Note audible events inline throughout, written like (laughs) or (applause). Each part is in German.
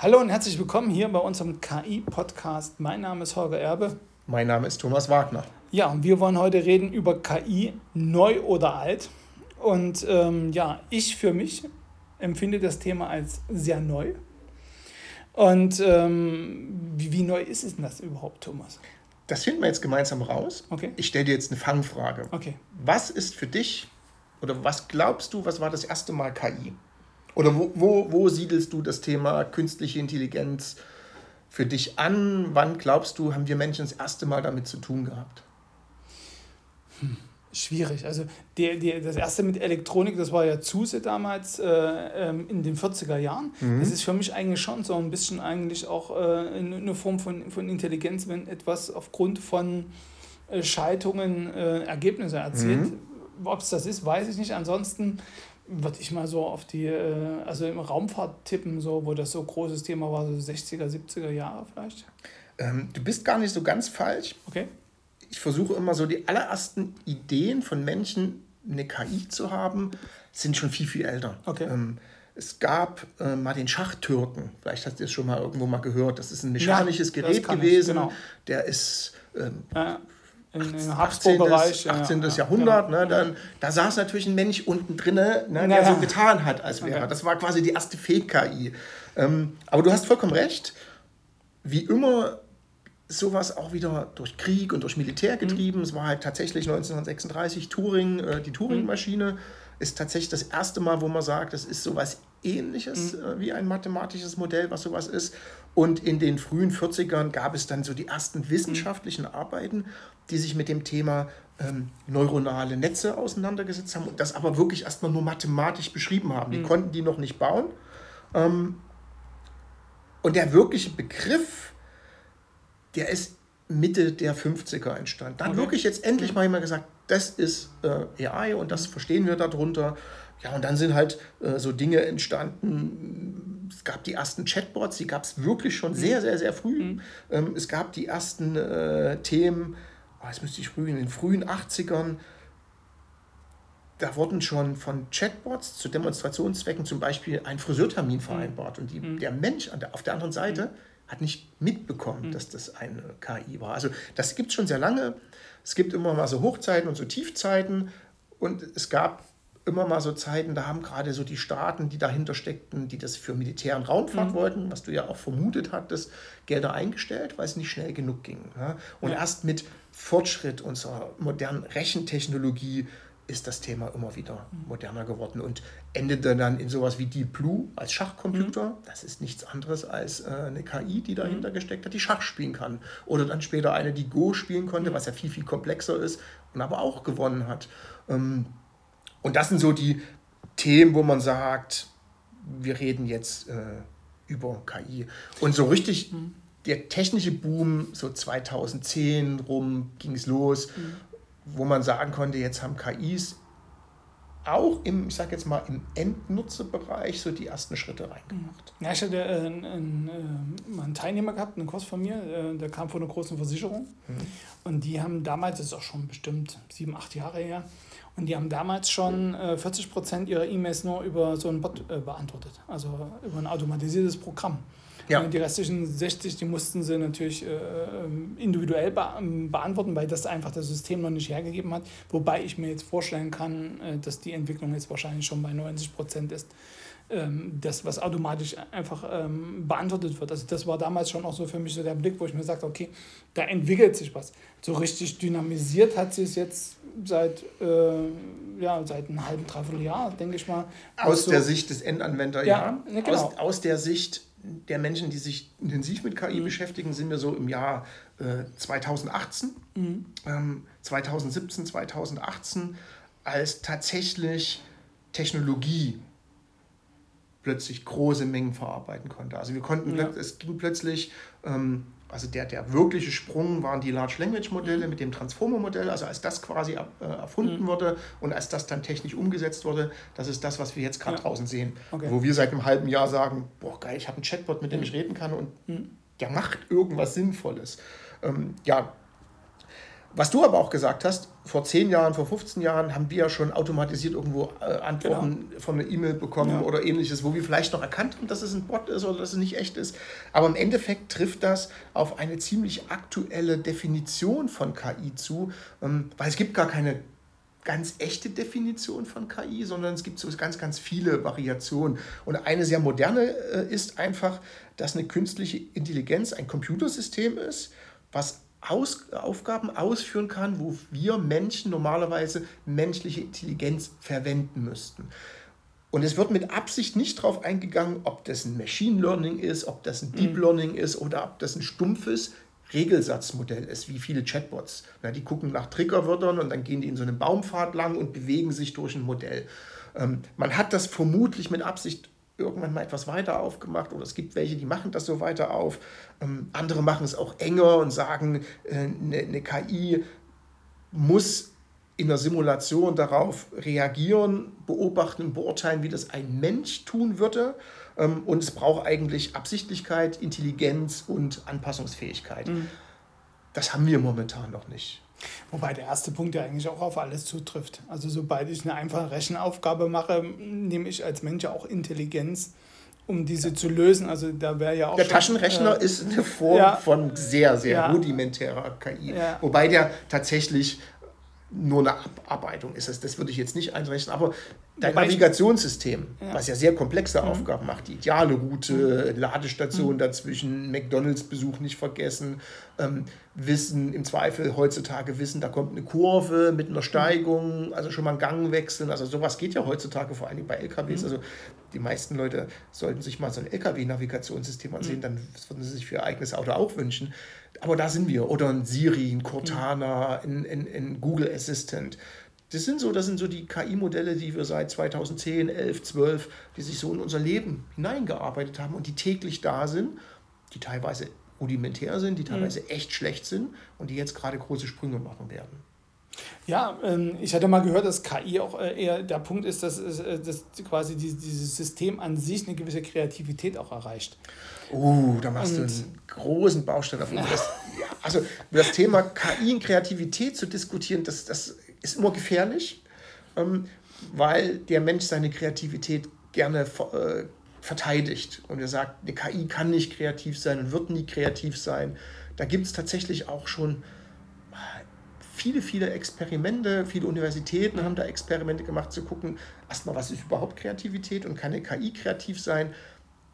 Hallo und herzlich willkommen hier bei unserem KI-Podcast. Mein Name ist Holger Erbe. Mein Name ist Thomas Wagner. Ja, und wir wollen heute reden über KI, neu oder alt. Und ähm, ja, ich für mich empfinde das Thema als sehr neu. Und ähm, wie, wie neu ist es denn das überhaupt, Thomas? Das finden wir jetzt gemeinsam raus. Okay. Ich stelle dir jetzt eine Fangfrage. Okay. Was ist für dich oder was glaubst du, was war das erste Mal KI? Oder wo, wo, wo siedelst du das Thema künstliche Intelligenz für dich an? Wann glaubst du, haben wir Menschen das erste Mal damit zu tun gehabt? Hm, schwierig. Also der, der, das erste mit Elektronik, das war ja Zuse damals äh, ähm, in den 40er Jahren. Mhm. Das ist für mich eigentlich schon so ein bisschen eigentlich auch äh, eine Form von, von Intelligenz, wenn etwas aufgrund von äh, Schaltungen äh, Ergebnisse erzielt. Mhm. Ob es das ist, weiß ich nicht. Ansonsten würde ich mal so auf die, äh, also im Raumfahrt tippen, so, wo das so großes Thema war, so 60er, 70er Jahre vielleicht? Ähm, du bist gar nicht so ganz falsch. Okay. Ich versuche immer so die allerersten Ideen von Menschen, eine KI zu haben, sind schon viel, viel älter. Okay. Ähm, es gab äh, mal den Schachtürken. Vielleicht hast du es schon mal irgendwo mal gehört. Das ist ein mechanisches ja, Gerät gewesen. Genau. Der ist ähm, ja im Habsburg-Bereich. 18. Ja, Jahrhundert, genau. ne, dann, da saß natürlich ein Mensch unten drin, ne, der ja. so getan hat, als wäre. Okay. Das war quasi die erste Fake-KI. Ähm, aber du hast vollkommen recht. Wie immer sowas auch wieder durch Krieg und durch Militär mhm. getrieben. Mhm. Es war halt tatsächlich 1936 Turing, äh, die Turing-Maschine mhm. Ist tatsächlich das erste Mal, wo man sagt, das ist sowas ähnliches mhm. äh, wie ein mathematisches Modell, was sowas ist. Und in den frühen 40ern gab es dann so die ersten wissenschaftlichen mhm. Arbeiten, die sich mit dem Thema ähm, neuronale Netze auseinandergesetzt haben und das aber wirklich erstmal nur mathematisch beschrieben haben. Die mhm. konnten die noch nicht bauen. Ähm, und der wirkliche Begriff, der ist Mitte der 50er entstanden. Da hat okay. wirklich jetzt endlich mhm. mal jemand gesagt, das ist äh, AI und das verstehen wir darunter. Ja, und dann sind halt äh, so Dinge entstanden. Es gab die ersten Chatbots, die gab es wirklich schon mhm. sehr, sehr, sehr früh. Mhm. Ähm, es gab die ersten äh, Themen, oh, jetzt müsste ich früh, in den frühen 80ern, da wurden schon von Chatbots zu Demonstrationszwecken zum Beispiel ein Friseurtermin mhm. vereinbart. Und die, mhm. der Mensch der, auf der anderen Seite mhm. Hat nicht mitbekommen, mhm. dass das eine KI war. Also das gibt es schon sehr lange. Es gibt immer mal so Hochzeiten und so Tiefzeiten. Und es gab immer mal so Zeiten, da haben gerade so die Staaten, die dahinter steckten, die das für Militär und Raumfahrt mhm. wollten, was du ja auch vermutet hattest, Gelder eingestellt, weil es nicht schnell genug ging. Ja? Und ja. erst mit Fortschritt unserer modernen Rechentechnologie ist das Thema immer wieder mhm. moderner geworden und endete dann in sowas wie Deep Blue als Schachcomputer. Mhm. Das ist nichts anderes als äh, eine KI, die dahinter mhm. gesteckt hat, die Schach spielen kann. Oder dann später eine, die Go spielen konnte, mhm. was ja viel, viel komplexer ist und aber auch gewonnen hat. Ähm, und das sind so die Themen, wo man sagt, wir reden jetzt äh, über KI. Und so richtig mhm. der technische Boom, so 2010 rum ging es los, mhm. Wo man sagen konnte, jetzt haben KIs auch im, ich sag jetzt mal, im Endnutzerbereich so die ersten Schritte reingemacht. Ja, ich hatte äh, einen, einen, äh, einen, Teilnehmer gehabt, einen Kurs von mir, äh, der kam von einer großen Versicherung. Mhm. Und die haben damals, das ist auch schon bestimmt sieben, acht Jahre her, und die haben damals schon äh, 40 Prozent ihrer E-Mails nur über so einen Bot äh, beantwortet, also über ein automatisiertes Programm. Ja. Und die restlichen 60, die mussten sie natürlich äh, ähm, individuell be ähm, beantworten, weil das einfach das System noch nicht hergegeben hat. Wobei ich mir jetzt vorstellen kann, äh, dass die Entwicklung jetzt wahrscheinlich schon bei 90 Prozent ist ähm, das, was automatisch einfach ähm, beantwortet wird. Also das war damals schon auch so für mich so der Blick, wo ich mir sagte, okay, da entwickelt sich was. So richtig dynamisiert hat sich es jetzt seit, äh, ja, seit einem halben, dreiviertel Jahr, denke ich mal. Aus so, der Sicht des Endanwenders, ja. ja. Ne, genau. aus, aus der Sicht der Menschen, die sich intensiv mit KI mhm. beschäftigen, sind wir so im Jahr äh, 2018, mhm. ähm, 2017, 2018, als tatsächlich Technologie plötzlich große Mengen verarbeiten konnte. Also wir konnten, ja. es ging plötzlich, ähm, also der, der wirkliche Sprung waren die Large Language Modelle mhm. mit dem Transformer Modell, also als das quasi äh, erfunden mhm. wurde und als das dann technisch umgesetzt wurde, das ist das, was wir jetzt gerade ja. draußen sehen. Okay. Wo wir seit einem halben Jahr sagen, boah geil, ich habe einen Chatbot, mit dem mhm. ich reden kann und mhm. der macht irgendwas Sinnvolles. Ähm, ja, Was du aber auch gesagt hast, vor 10 Jahren, vor 15 Jahren haben wir ja schon automatisiert irgendwo äh, Antworten genau. von einer E-Mail bekommen ja. oder ähnliches, wo wir vielleicht noch erkannt haben, dass es ein Bot ist oder dass es nicht echt ist. Aber im Endeffekt trifft das auf eine ziemlich aktuelle Definition von KI zu, ähm, weil es gibt gar keine ganz echte Definition von KI, sondern es gibt so ganz, ganz viele Variationen. Und eine sehr moderne äh, ist einfach, dass eine künstliche Intelligenz ein Computersystem ist, was aus, Aufgaben ausführen kann, wo wir Menschen normalerweise menschliche Intelligenz verwenden müssten. Und es wird mit Absicht nicht darauf eingegangen, ob das ein Machine Learning ist, ob das ein Deep mhm. Learning ist oder ob das ein stumpfes Regelsatzmodell ist, wie viele Chatbots. Na, die gucken nach Triggerwörtern und dann gehen die in so einem Baumpfad lang und bewegen sich durch ein Modell. Ähm, man hat das vermutlich mit Absicht irgendwann mal etwas weiter aufgemacht oder es gibt welche, die machen das so weiter auf. Ähm, andere machen es auch enger und sagen, äh, eine, eine KI muss in der Simulation darauf reagieren, beobachten beurteilen, wie das ein Mensch tun würde. Ähm, und es braucht eigentlich Absichtlichkeit, Intelligenz und Anpassungsfähigkeit. Mhm. Das haben wir momentan noch nicht. Wobei der erste Punkt ja eigentlich auch auf alles zutrifft. Also sobald ich eine einfache Rechenaufgabe mache, nehme ich als Mensch auch Intelligenz, um diese ja. zu lösen. Also da wäre ja auch. Der schon, Taschenrechner äh, ist eine Form ja. von sehr, sehr ja. rudimentärer KI. Wobei der tatsächlich nur eine Abarbeitung ist. Das, das würde ich jetzt nicht einrechnen. Aber dein Wobei Navigationssystem, ja. was ja sehr komplexe mhm. Aufgaben macht, die ideale Route, mhm. Ladestation mhm. dazwischen, McDonalds-Besuch nicht vergessen, ähm, wissen, im Zweifel heutzutage wissen, da kommt eine Kurve mit einer Steigung, also schon mal einen Gang wechseln. Also sowas geht ja heutzutage vor allem bei LKWs. Mhm. Also die meisten Leute sollten sich mal so ein LKW-Navigationssystem ansehen, mhm. dann würden sie sich für ihr eigenes Auto auch wünschen. Aber da sind wir. Oder ein Siri, ein Cortana, ein, ein, ein Google Assistant. Das sind so, das sind so die KI-Modelle, die wir seit 2010, 11, 12, die sich so in unser Leben hineingearbeitet haben und die täglich da sind, die teilweise rudimentär sind, die teilweise mhm. echt schlecht sind und die jetzt gerade große Sprünge machen werden. Ja, ähm, ich hatte mal gehört, dass KI auch äh, eher der Punkt ist, dass, äh, dass quasi dieses System an sich eine gewisse Kreativität auch erreicht. Uh, da machst und, du einen großen Baustein auf. Das, ja, also über das Thema KI und Kreativität zu diskutieren, das, das ist immer gefährlich, ähm, weil der Mensch seine Kreativität gerne äh, verteidigt und er sagt, eine KI kann nicht kreativ sein und wird nie kreativ sein. Da gibt es tatsächlich auch schon viele, viele Experimente, viele Universitäten haben da Experimente gemacht, zu gucken, erstmal, was ist überhaupt Kreativität und kann eine KI kreativ sein?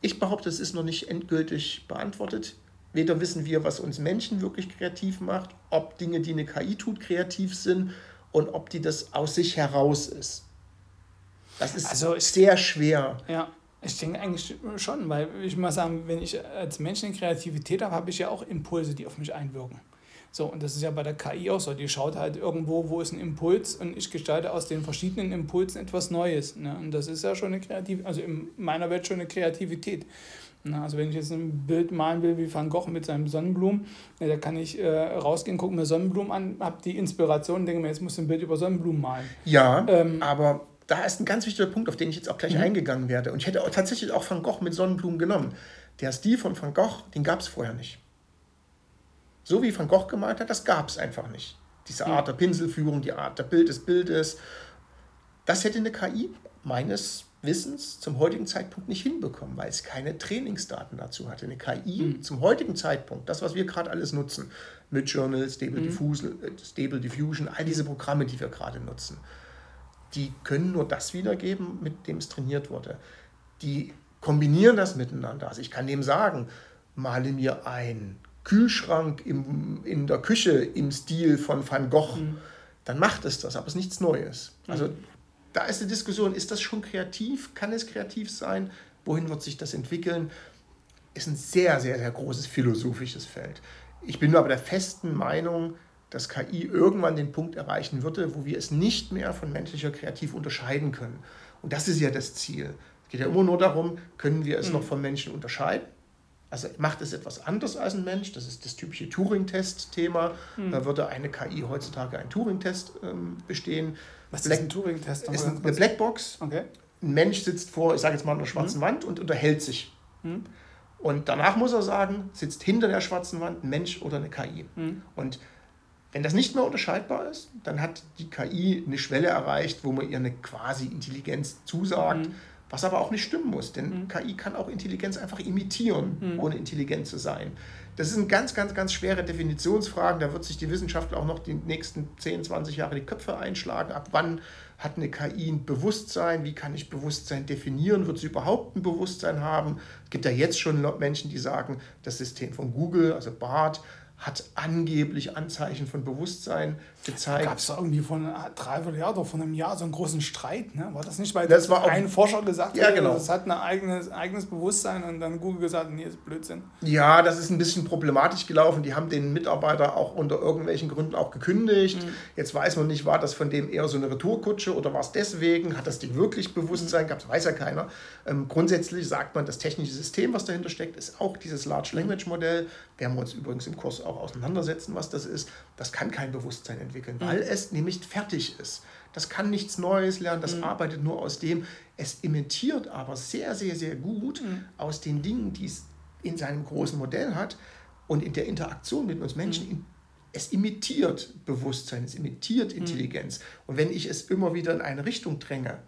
Ich behaupte, es ist noch nicht endgültig beantwortet. Weder wissen wir, was uns Menschen wirklich kreativ macht, ob Dinge, die eine KI tut, kreativ sind und ob die das aus sich heraus ist. Das ist also ich, sehr schwer. Ja, ich denke eigentlich schon, weil ich mal sagen, wenn ich als Mensch eine Kreativität habe, habe ich ja auch Impulse, die auf mich einwirken. So, und das ist ja bei der KI auch so. Die schaut halt irgendwo, wo ist ein Impuls und ich gestalte aus den verschiedenen Impulsen etwas Neues. Ne? Und das ist ja schon eine Kreativität, also in meiner Welt schon eine Kreativität. Ne? Also wenn ich jetzt ein Bild malen will wie Van Gogh mit seinem Sonnenblumen, ne, da kann ich äh, rausgehen, gucke mir Sonnenblumen an, habe die Inspiration, denke mir, jetzt muss ich ein Bild über Sonnenblumen malen. Ja, ähm, aber da ist ein ganz wichtiger Punkt, auf den ich jetzt auch gleich mhm. eingegangen werde. Und ich hätte auch tatsächlich auch Van Gogh mit Sonnenblumen genommen. Der Stil von Van Gogh, den gab es vorher nicht. So wie Van Gogh gemalt hat, das gab es einfach nicht. Diese Art der Pinselführung, die Art der Bild des Bildes. Das hätte eine KI meines Wissens zum heutigen Zeitpunkt nicht hinbekommen, weil es keine Trainingsdaten dazu hatte. Eine KI mhm. zum heutigen Zeitpunkt, das, was wir gerade alles nutzen, Midjourney, Stable, mhm. Diffusion, äh, Stable Diffusion, all diese Programme, die wir gerade nutzen, die können nur das wiedergeben, mit dem es trainiert wurde. Die kombinieren das miteinander. Also ich kann dem sagen, male mir ein Kühlschrank im, in der Küche im Stil von Van Gogh, mhm. dann macht es das, aber es ist nichts Neues. Mhm. Also da ist die Diskussion, ist das schon kreativ? Kann es kreativ sein? Wohin wird sich das entwickeln? Ist ein sehr, sehr, sehr großes philosophisches Feld. Ich bin nur aber der festen Meinung, dass KI irgendwann den Punkt erreichen würde, wo wir es nicht mehr von menschlicher Kreativ unterscheiden können. Und das ist ja das Ziel. Es geht ja immer nur darum, können wir es mhm. noch von Menschen unterscheiden? Also macht es etwas anders als ein Mensch? Das ist das typische Turing-Test-Thema. Mhm. Da würde eine KI heutzutage einen Turing-Test ähm, bestehen. Was Black, ist ein Turing-Test? Ist eine Blackbox. Okay. Ein Mensch sitzt vor, ich sage jetzt mal, einer schwarzen mhm. Wand und unterhält sich. Mhm. Und danach muss er sagen, sitzt hinter der schwarzen Wand ein Mensch oder eine KI. Mhm. Und Wenn das nicht mehr unterscheidbar ist, dann hat die KI eine Schwelle erreicht, wo man ihr eine quasi Intelligenz zusagt, mhm. Was aber auch nicht stimmen muss, denn mhm. KI kann auch Intelligenz einfach imitieren, mhm. ohne intelligent zu sein. Das sind ganz, ganz, ganz schwere Definitionsfragen. Da wird sich die Wissenschaft auch noch die nächsten 10, 20 Jahre die Köpfe einschlagen. Ab wann hat eine KI ein Bewusstsein? Wie kann ich Bewusstsein definieren? Wird sie überhaupt ein Bewusstsein haben? Es gibt ja jetzt schon Menschen, die sagen, das System von Google, also BART, hat angeblich Anzeichen von Bewusstsein gezeigt. Gab es da irgendwie von drei Jahr oder von einem Jahr so einen großen Streit? Ne? War das nicht, weil das war ein Forscher gesagt ja, hat, genau. das hat ein eigenes, eigenes Bewusstsein und dann Google gesagt, nee, ist Blödsinn. Ja, das ist ein bisschen problematisch gelaufen. Die haben den Mitarbeiter auch unter irgendwelchen Gründen auch gekündigt. Mhm. Jetzt weiß man nicht, war das von dem eher so eine Retourkutsche oder war es deswegen? Hat das Ding wirklich Bewusstsein mhm. gehabt? Weiß ja keiner. Ähm, grundsätzlich sagt man, das technische System, was dahinter steckt, ist auch dieses Large Language Modell. Werden wir uns übrigens im Kurs auch auseinandersetzen, was das ist. Das kann kein Bewusstsein entwickeln, mhm. weil es nämlich fertig ist. Das kann nichts Neues lernen, das mhm. arbeitet nur aus dem. Es imitiert aber sehr, sehr, sehr gut mhm. aus den Dingen, die es in seinem großen Modell hat und in der Interaktion mit uns Menschen. Mhm. Es imitiert Bewusstsein, es imitiert mhm. Intelligenz. Und wenn ich es immer wieder in eine Richtung dränge,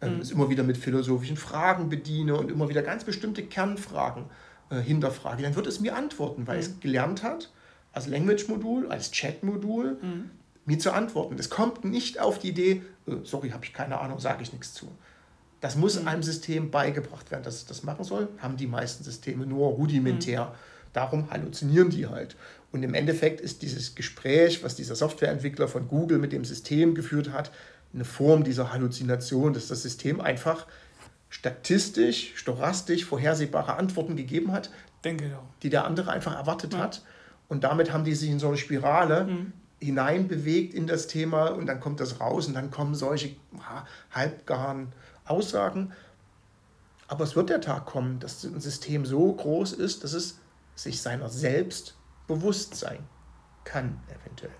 ähm, es immer wieder mit philosophischen Fragen bediene und immer wieder ganz bestimmte Kernfragen äh, hinterfrage, dann wird es mir antworten, weil mhm. es gelernt hat, als Language-Modul, als Chat-Modul, mhm. mir zu antworten. Es kommt nicht auf die Idee, äh, sorry, habe ich keine Ahnung, sage ich nichts zu. Das muss mhm. einem System beigebracht werden, dass es das machen soll. Haben die meisten Systeme nur rudimentär. Mhm. Darum halluzinieren die halt. Und im Endeffekt ist dieses Gespräch, was dieser Softwareentwickler von Google mit dem System geführt hat, eine Form dieser Halluzination, dass das System einfach statistisch, stochastisch vorhersehbare Antworten gegeben hat, Denke ja. die der andere einfach erwartet ja. hat. Und damit haben die sich in so eine Spirale mhm. hineinbewegt in das Thema und dann kommt das raus und dann kommen solche halbgaren Aussagen. Aber es wird der Tag kommen, dass ein System so groß ist, dass es sich seiner selbst bewusst sein kann, eventuell.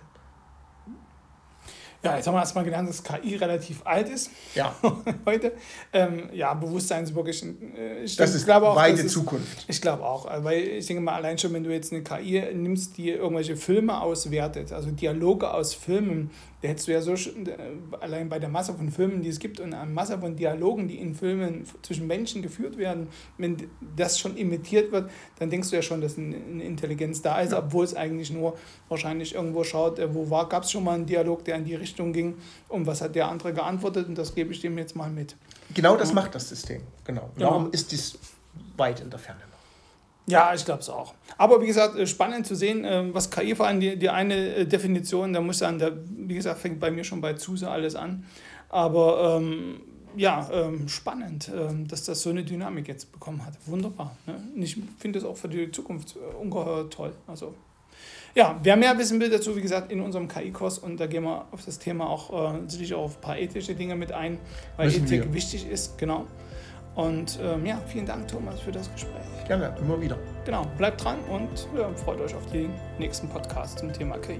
Ja, jetzt haben wir erstmal gelernt, dass KI relativ alt ist. Ja. (laughs) Heute. Ähm, ja, Bewusstsein ist wirklich. Äh, ich das ist glaube auch, weite ist, Zukunft. Ich glaube auch. Weil ich denke mal, allein schon, wenn du jetzt eine KI nimmst, die irgendwelche Filme auswertet, also Dialoge aus Filmen, da hättest du ja so äh, allein bei der Masse von Filmen, die es gibt und einer Masse von Dialogen, die in Filmen zwischen Menschen geführt werden, wenn das schon imitiert wird, dann denkst du ja schon, dass eine Intelligenz da ist, ja. obwohl es eigentlich nur wahrscheinlich irgendwo schaut, äh, wo war, gab es schon mal einen Dialog, der in die Richtung ging und was hat der andere geantwortet und das gebe ich dem jetzt mal mit. Genau das ja. macht das System. Genau. Darum genau. ist dies weit in der Ferne. Ja, ich glaube es auch. Aber wie gesagt, äh, spannend zu sehen, äh, was KI vor allem die, die eine äh, Definition, da muss dann, da, wie gesagt, fängt bei mir schon bei Zuse alles an. Aber ähm, ja, ähm, spannend, ähm, dass das so eine Dynamik jetzt bekommen hat. Wunderbar. Ne? Ich finde das auch für die Zukunft ungeheuer toll. Also ja, wer mehr wissen will dazu, wie gesagt, in unserem KI-Kurs und da gehen wir auf das Thema auch äh, sicherlich auch auf ein paar ethische Dinge mit ein, weil Ethik wichtig ist, genau. Und ähm, ja, vielen Dank, Thomas, für das Gespräch. Gerne, immer wieder. Genau, bleibt dran und ja, freut euch auf den nächsten Podcast zum Thema KI.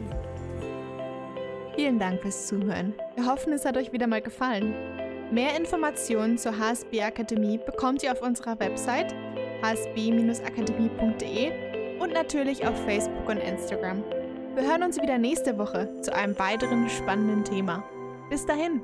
Vielen Dank fürs Zuhören. Wir hoffen, es hat euch wieder mal gefallen. Mehr Informationen zur HSB Akademie bekommt ihr auf unserer Website hsb-akademie.de und natürlich auf Facebook und Instagram. Wir hören uns wieder nächste Woche zu einem weiteren spannenden Thema. Bis dahin!